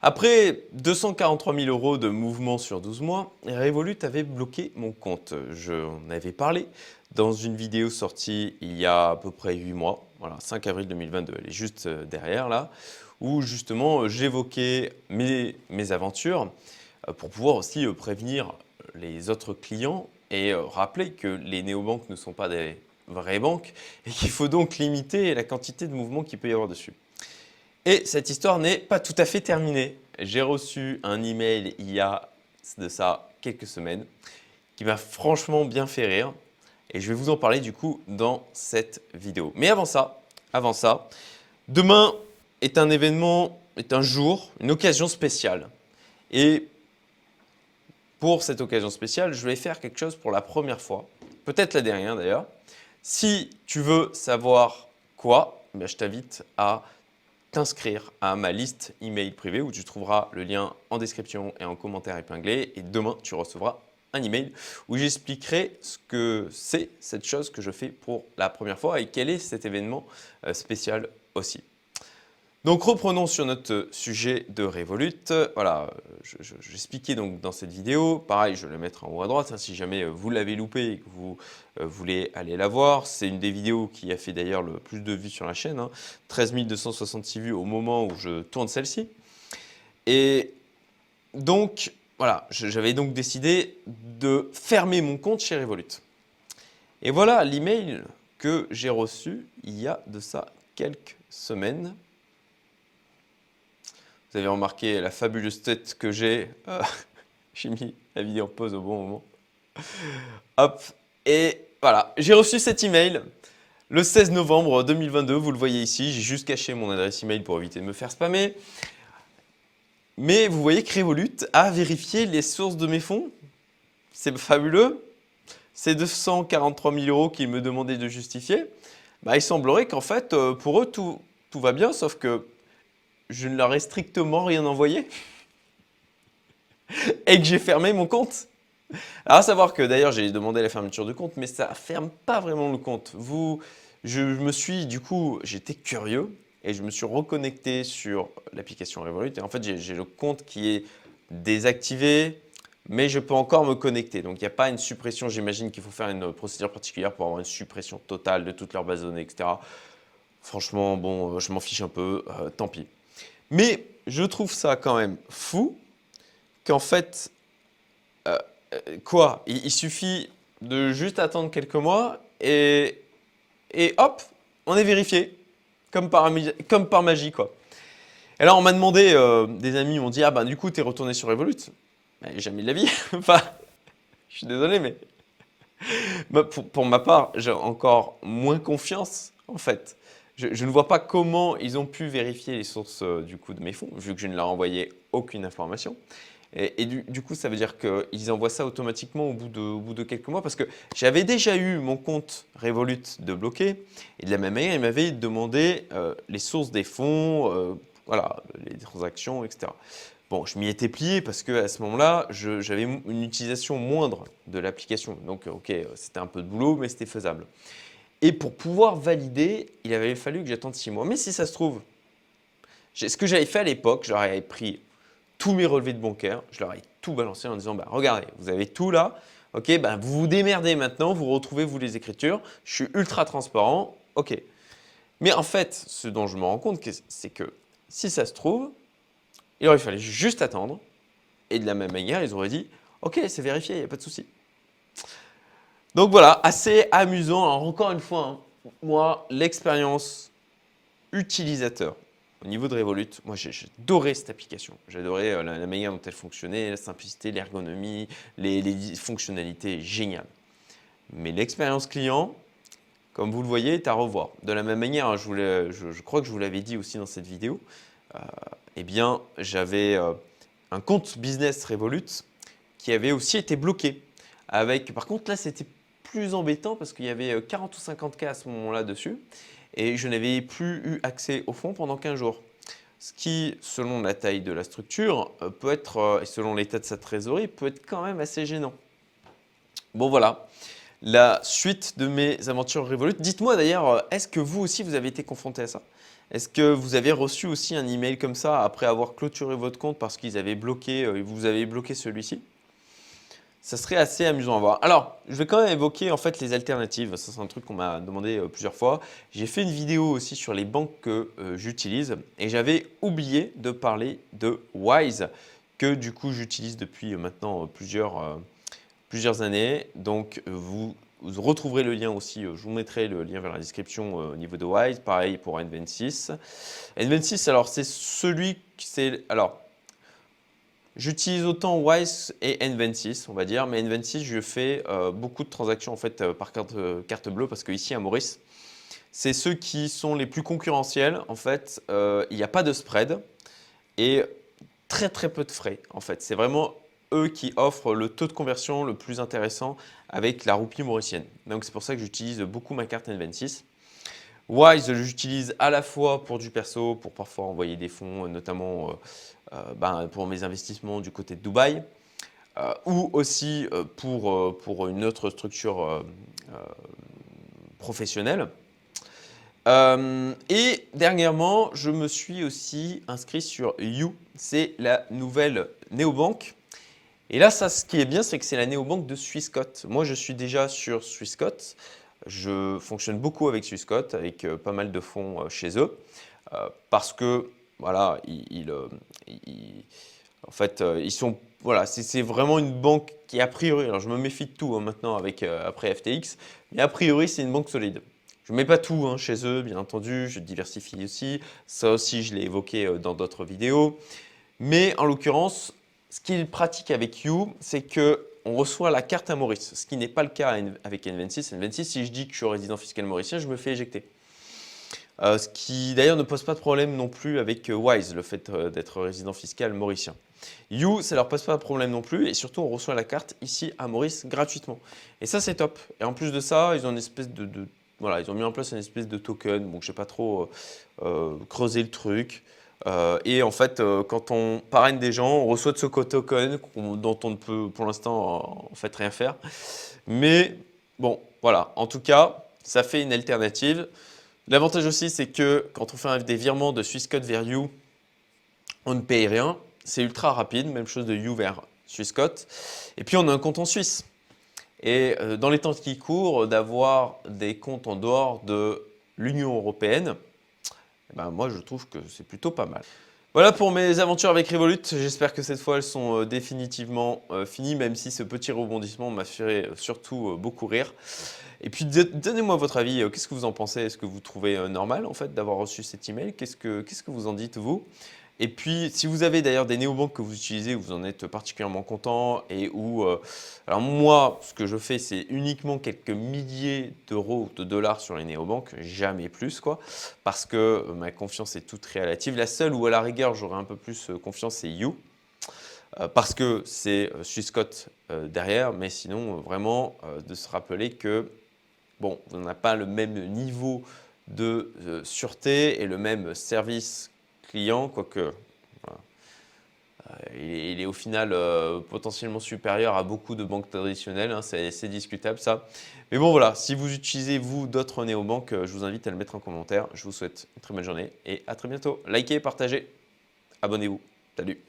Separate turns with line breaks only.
Après 243 000 euros de mouvement sur 12 mois, Revolut avait bloqué mon compte. Je en avais parlé dans une vidéo sortie il y a à peu près 8 mois, voilà, 5 avril 2022, elle est juste euh, derrière là, où justement j'évoquais mes, mes aventures euh, pour pouvoir aussi euh, prévenir les autres clients et rappeler que les néobanques ne sont pas des vraies banques et qu'il faut donc limiter la quantité de mouvements qu'il peut y avoir dessus. Et cette histoire n'est pas tout à fait terminée. J'ai reçu un email il y a de ça quelques semaines qui m'a franchement bien fait rire et je vais vous en parler du coup dans cette vidéo. Mais avant ça, avant ça, demain est un événement, est un jour, une occasion spéciale. Et pour cette occasion spéciale, je vais faire quelque chose pour la première fois, peut-être la dernière d'ailleurs. Si tu veux savoir quoi, eh je t'invite à t'inscrire à ma liste email privée où tu trouveras le lien en description et en commentaire épinglé. Et demain, tu recevras un email où j'expliquerai ce que c'est cette chose que je fais pour la première fois et quel est cet événement euh, spécial aussi. Donc reprenons sur notre sujet de Revolut. Voilà, j'expliquais donc dans cette vidéo, pareil, je vais le mettre en haut à droite, hein, si jamais vous l'avez loupé et que vous euh, voulez aller la voir. C'est une des vidéos qui a fait d'ailleurs le plus de vues sur la chaîne, 13 hein. 266 vues au moment où je tourne celle-ci. Et donc, voilà, j'avais donc décidé de fermer mon compte chez Revolut. Et voilà l'email que j'ai reçu il y a de ça quelques semaines vous avez remarqué la fabuleuse tête que j'ai. Euh, j'ai mis la vidéo en pause au bon moment. Hop. Et voilà, j'ai reçu cet email le 16 novembre 2022. Vous le voyez ici. J'ai juste caché mon adresse email pour éviter de me faire spammer. Mais vous voyez que Revolut a vérifié les sources de mes fonds. C'est fabuleux. Ces 243 000 euros qu'ils me demandaient de justifier, bah, il semblerait qu'en fait, euh, pour eux, tout, tout va bien, sauf que je ne leur ai strictement rien envoyé et que j'ai fermé mon compte. Alors à savoir que d'ailleurs j'ai demandé la fermeture de compte, mais ça ferme pas vraiment le compte. Vous, je me suis du coup, j'étais curieux et je me suis reconnecté sur l'application Revolut et en fait j'ai le compte qui est désactivé, mais je peux encore me connecter. Donc il n'y a pas une suppression. J'imagine qu'il faut faire une procédure particulière pour avoir une suppression totale de toute leur base de données, etc. Franchement, bon, je m'en fiche un peu, euh, tant pis. Mais je trouve ça quand même fou qu'en fait, euh, quoi, il, suffit de juste attendre quelques mois et, et hop, on est vérifié, comme par, magie quoi. Et là, on m'a demandé, euh, des amis m'ont dit, ah ben du coup, tu es retourné sur Revolut. Mais jamais de la vie. enfin, je suis désolé, mais pour, pour ma part, j'ai encore moins confiance en fait je, ne vois pas comment ils ont pu vérifier les sources euh, du coup de mes fonds, vu que je ne leur ai envoyé aucune information. Et, du, coup, ça veut dire qu'ils envoient ça automatiquement au bout, de, quelques mois, parce que j'avais déjà eu mon compte Revolut de bloqué, et de la même manière, ils m'avaient demandé euh, les sources des fonds, euh, voilà, les transactions, etc. Bon, je m'y étais plié parce qu'à ce moment-là, j'avais une utilisation moindre de l'application. Donc, ok, c'était un peu de boulot, mais c'était faisable. Et pour pouvoir valider, il avait fallu que j'attende six mois. Mais si ça se trouve, ce que j'avais fait à l'époque, j'aurais pris tous mes relevés de bancaire, je leur ai tout balancé en disant bah, regardez, vous avez tout là, ok, bah, vous vous démerdez maintenant, vous retrouvez vous les écritures, je suis ultra transparent, ok. Mais en fait, ce dont je me rends compte, c'est que si ça se trouve, il aurait fallu juste attendre, et de la même manière, ils auraient dit ok, c'est vérifié, il n'y a pas de souci. Donc voilà, assez amusant. Alors encore une fois, hein, moi, l'expérience utilisateur au niveau de Revolut, moi adoré cette application. J'adorais euh, la, manière dont elle fonctionnait, la simplicité, l'ergonomie, les, fonctionnalités géniales. Mais l'expérience client, comme vous le voyez, est à revoir. De la même manière, je, je, crois que je vous l'avais dit aussi dans cette vidéo, euh, eh bien j'avais euh, un compte business Revolut qui avait aussi été bloqué. Avec, par contre là c'était plus embêtant parce qu'il y avait 40 euh, ou 50 cas à ce moment-là dessus et je n'avais plus eu accès au fonds pendant 15 jours. Ce qui, selon la taille de la structure, euh, peut être, euh, et selon l'état de sa trésorerie, peut être quand même assez gênant. Bon voilà, la suite de mes aventures Revolut. Dites-moi d'ailleurs, est-ce que vous aussi vous avez été confronté à ça? Est-ce que vous avez reçu aussi un email comme ça après avoir clôturé votre compte parce qu'ils avaient bloqué, vous avez bloqué celui-ci? Ça serait assez amusant à voir. Alors, je vais quand même évoquer en fait les alternatives. Ça, c'est un truc qu'on m'a demandé euh, plusieurs fois. J'ai fait une vidéo aussi sur les banques que euh, j'utilise et j'avais oublié de parler de Wise que du coup j'utilise depuis maintenant plusieurs, plusieurs années. Donc, vous vous retrouverez le lien aussi, je vous mettrai le lien vers la description au niveau de Wise, pareil pour N26. N26, alors c'est celui qui c'est alors J'utilise autant Wise et N26, on va dire, mais N26, je fais euh, beaucoup de transactions en fait euh, par carte, euh, carte, bleue parce que ici à Maurice, c'est ceux qui sont les plus concurrentiels. En fait, il n'y a pas de spread et très très peu de frais. En fait, c'est vraiment eux qui offrent le taux de conversion le plus intéressant avec la roupie mauricienne. Donc c'est pour ça que j'utilise beaucoup ma carte N26. Wise, j'utilise à la fois pour du perso, pour parfois envoyer des fonds, notamment euh, ben, pour mes investissements du côté de Dubaï, euh, ou aussi euh, pour, pour une autre structure professionnelle. et dernièrement, je me suis aussi inscrit sur You. C'est la nouvelle néobanque. Et là, ce qui est bien, c'est que c'est la néobanque de Swissquote. Moi, je suis déjà sur Swissquote. Je fonctionne beaucoup avec Swissquote, avec pas mal de fonds chez eux, parce que voilà, euh, en fait, euh, ils sont, voilà, c'est vraiment une banque qui a priori, alors je me méfie de tout hein, maintenant avec euh, après FTX, mais a priori c'est une banque solide. Je ne mets pas tout hein, chez eux, bien entendu, je diversifie aussi. Ça aussi, je l'ai évoqué dans d'autres vidéos. Mais en l'occurrence, ce qu'ils pratiquent avec You, c'est que on reçoit la carte à Maurice, ce qui n'est pas le cas avec N26. N26, si je dis que je suis résident fiscal mauricien, je me fais éjecter. Euh, ce qui d'ailleurs ne pose pas de problème non plus avec euh, Wise, le fait euh, d'être résident fiscal mauricien. You, ça leur pose pas de problème non plus, et surtout on reçoit la carte ici à Maurice gratuitement. Et ça c'est top. Et en plus de ça, ils ont mis en place une espèce de token. Bon, je sais pas trop creuser le truc. Et en fait, quand on parraine des gens, on reçoit de ce token dont on ne peut pour l'instant en fait rien faire. Mais bon, voilà. En tout cas, ça fait une alternative. L'avantage aussi, c'est que quand on fait des virements de Swissquote vers You, on ne paye rien. C'est ultra rapide, même chose de You vers Swissquote. Et puis on a un compte en Suisse. Et euh, dans les temps qui courent, d'avoir des comptes en dehors de l'Union européenne, ben moi je trouve que c'est plutôt pas mal. Voilà pour mes aventures avec Revolut. J'espère que cette fois elles sont euh, définitivement euh, finies, même si ce petit rebondissement m'a fait surtout beaucoup rire. Et puis donnez-moi votre avis, euh, qu'est-ce que vous en pensez? Est-ce que vous trouvez euh, normal en fait d'avoir reçu cet email? Qu'est-ce que qu'est-ce que vous en dites vous? Et puis, si vous avez d'ailleurs des néobanques que vous utilisez, vous en êtes particulièrement content et où, euh, alors moi, ce que je fais, c'est uniquement quelques milliers d'euros, de dollars sur les néobanques, jamais plus, quoi, parce que ma confiance est toute relative. La seule où à la rigueur j'aurais un peu plus confiance, c'est You, parce que c'est Swissquote derrière, mais sinon, vraiment, de se rappeler que Bon, on n'a pas le même niveau de euh, sûreté et le même service client, quoique euh, il, est, au final euh, potentiellement supérieur à beaucoup de banques traditionnelles, hein, c'est discutable ça. Mais bon voilà, si vous utilisez vous d'autres néobanques, je vous invite à le mettre en commentaire. Je vous souhaite une très bonne journée et à très bientôt. Likez, partagez, abonnez-vous. Salut